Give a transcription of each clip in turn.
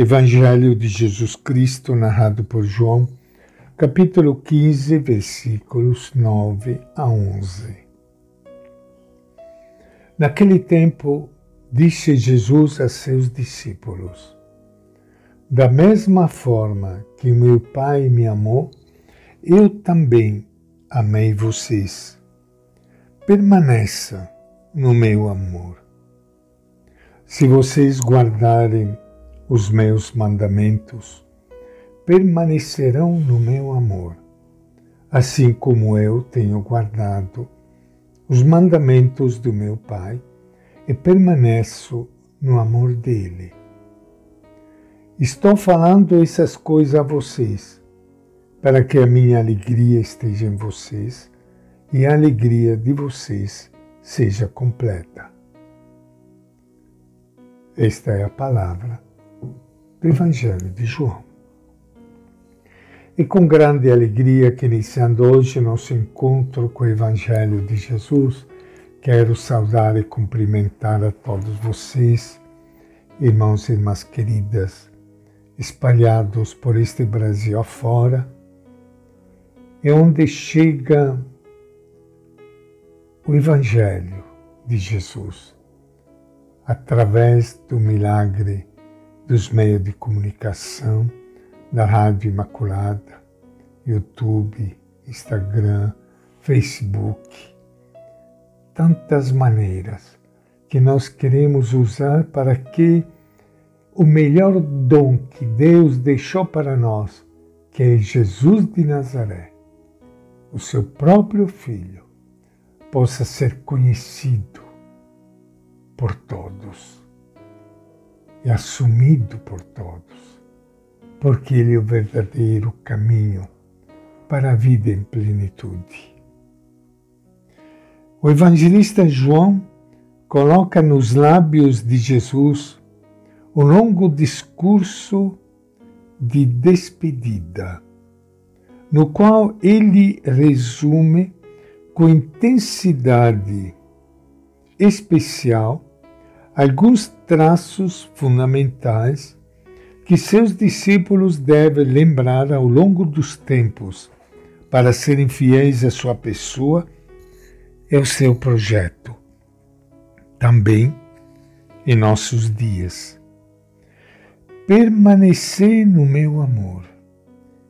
Evangelho de Jesus Cristo, narrado por João, capítulo 15, versículos 9 a 11. Naquele tempo, disse Jesus a seus discípulos: Da mesma forma que meu Pai me amou, eu também amei vocês. Permaneça no meu amor. Se vocês guardarem os meus mandamentos, permanecerão no meu amor, assim como eu tenho guardado os mandamentos do meu Pai e permaneço no amor dele. Estou falando essas coisas a vocês, para que a minha alegria esteja em vocês e a alegria de vocês seja completa. Esta é a palavra do Evangelho de João. E com grande alegria que iniciando hoje nosso encontro com o Evangelho de Jesus, quero saudar e cumprimentar a todos vocês, irmãos e irmãs queridas, espalhados por este Brasil afora, e onde chega o Evangelho de Jesus através do milagre dos meios de comunicação, da Rádio Imaculada, YouTube, Instagram, Facebook. Tantas maneiras que nós queremos usar para que o melhor dom que Deus deixou para nós, que é Jesus de Nazaré, o seu próprio Filho, possa ser conhecido por todos assumido por todos, porque Ele é o verdadeiro caminho para a vida em plenitude. O evangelista João coloca nos lábios de Jesus um longo discurso de despedida, no qual ele resume com intensidade especial alguns traços fundamentais que seus discípulos devem lembrar ao longo dos tempos para serem fiéis à sua pessoa e ao seu projeto. Também em nossos dias. Permanecer no meu amor,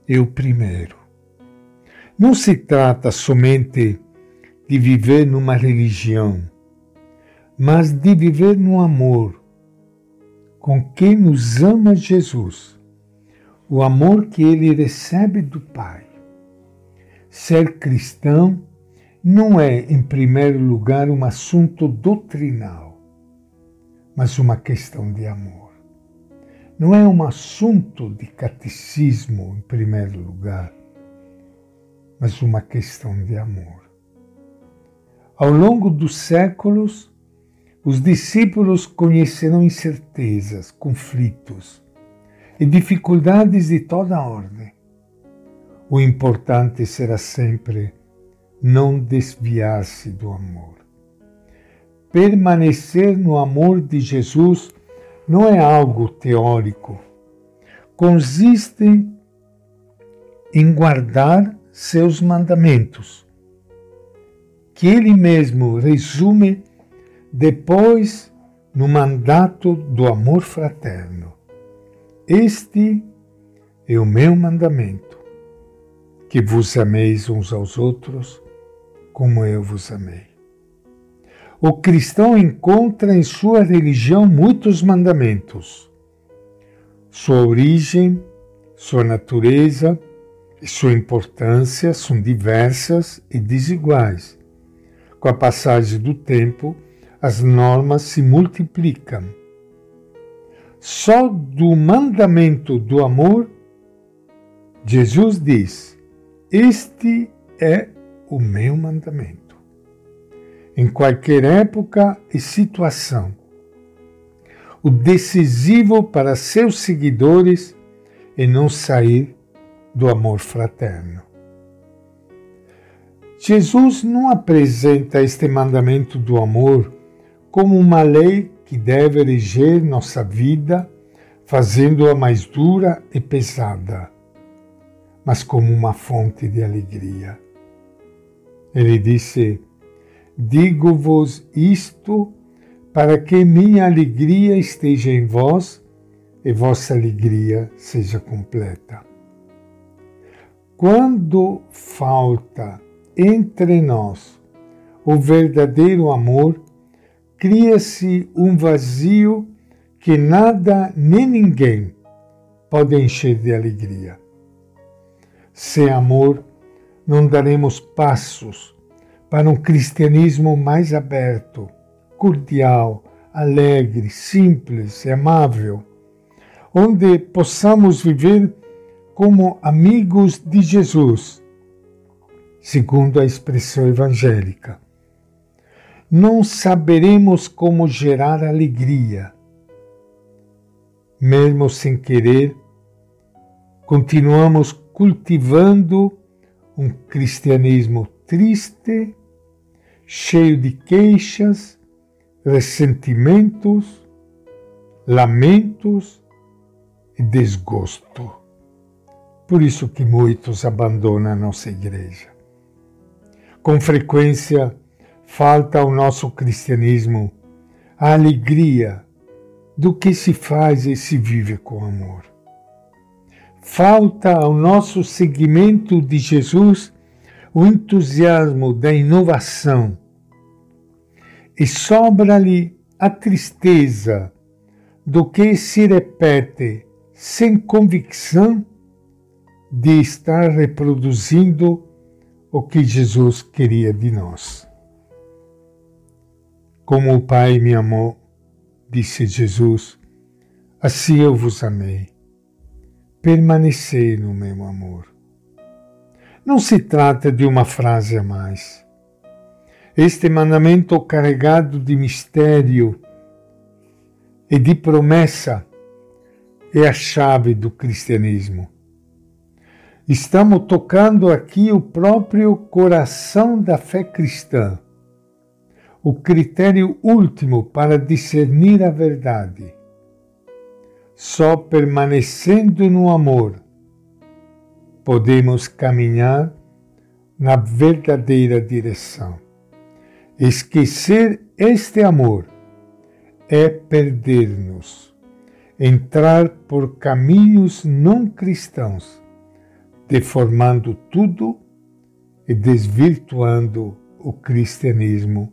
eu primeiro. Não se trata somente de viver numa religião, mas de viver no amor com quem nos ama Jesus, o amor que ele recebe do Pai. Ser cristão não é, em primeiro lugar, um assunto doutrinal, mas uma questão de amor. Não é um assunto de catecismo, em primeiro lugar, mas uma questão de amor. Ao longo dos séculos, os discípulos conhecerão incertezas, conflitos e dificuldades de toda ordem. O importante será sempre não desviar-se do amor. Permanecer no amor de Jesus não é algo teórico. Consiste em guardar seus mandamentos, que ele mesmo resume depois no mandato do amor fraterno. Este é o meu mandamento, que vos ameis uns aos outros como eu vos amei. O cristão encontra em sua religião muitos mandamentos. Sua origem, sua natureza e sua importância são diversas e desiguais. Com a passagem do tempo, as normas se multiplicam. Só do mandamento do amor, Jesus diz: Este é o meu mandamento. Em qualquer época e situação, o decisivo para seus seguidores é não sair do amor fraterno. Jesus não apresenta este mandamento do amor como uma lei que deve reger nossa vida, fazendo-a mais dura e pesada, mas como uma fonte de alegria. Ele disse: Digo-vos isto para que minha alegria esteja em vós e vossa alegria seja completa. Quando falta entre nós o verdadeiro amor, cria-se um vazio que nada nem ninguém pode encher de alegria. Sem amor, não daremos passos para um cristianismo mais aberto, cordial, alegre, simples e amável, onde possamos viver como amigos de Jesus, segundo a expressão evangélica. Não saberemos como gerar alegria. Mesmo sem querer, continuamos cultivando um cristianismo triste, cheio de queixas, ressentimentos, lamentos e desgosto. Por isso que muitos abandonam a nossa igreja. Com frequência, falta ao nosso cristianismo a alegria do que se faz e se vive com amor. Falta ao nosso seguimento de Jesus o entusiasmo da inovação e sobra-lhe a tristeza do que se repete sem convicção de estar reproduzindo o que Jesus queria de nós. Como o Pai me amou, disse Jesus, assim eu vos amei. Permanecei no meu amor. Não se trata de uma frase a mais. Este mandamento carregado de mistério e de promessa é a chave do cristianismo Estamos tocando aqui o próprio coração da fé cristã, o critério último para discernir a verdade. Só permanecendo no amor podemos caminhar na verdadeira direção. Esquecer este amor é perder-nos, entrar por caminhos não cristãos deformando tudo e desvirtuando o cristianismo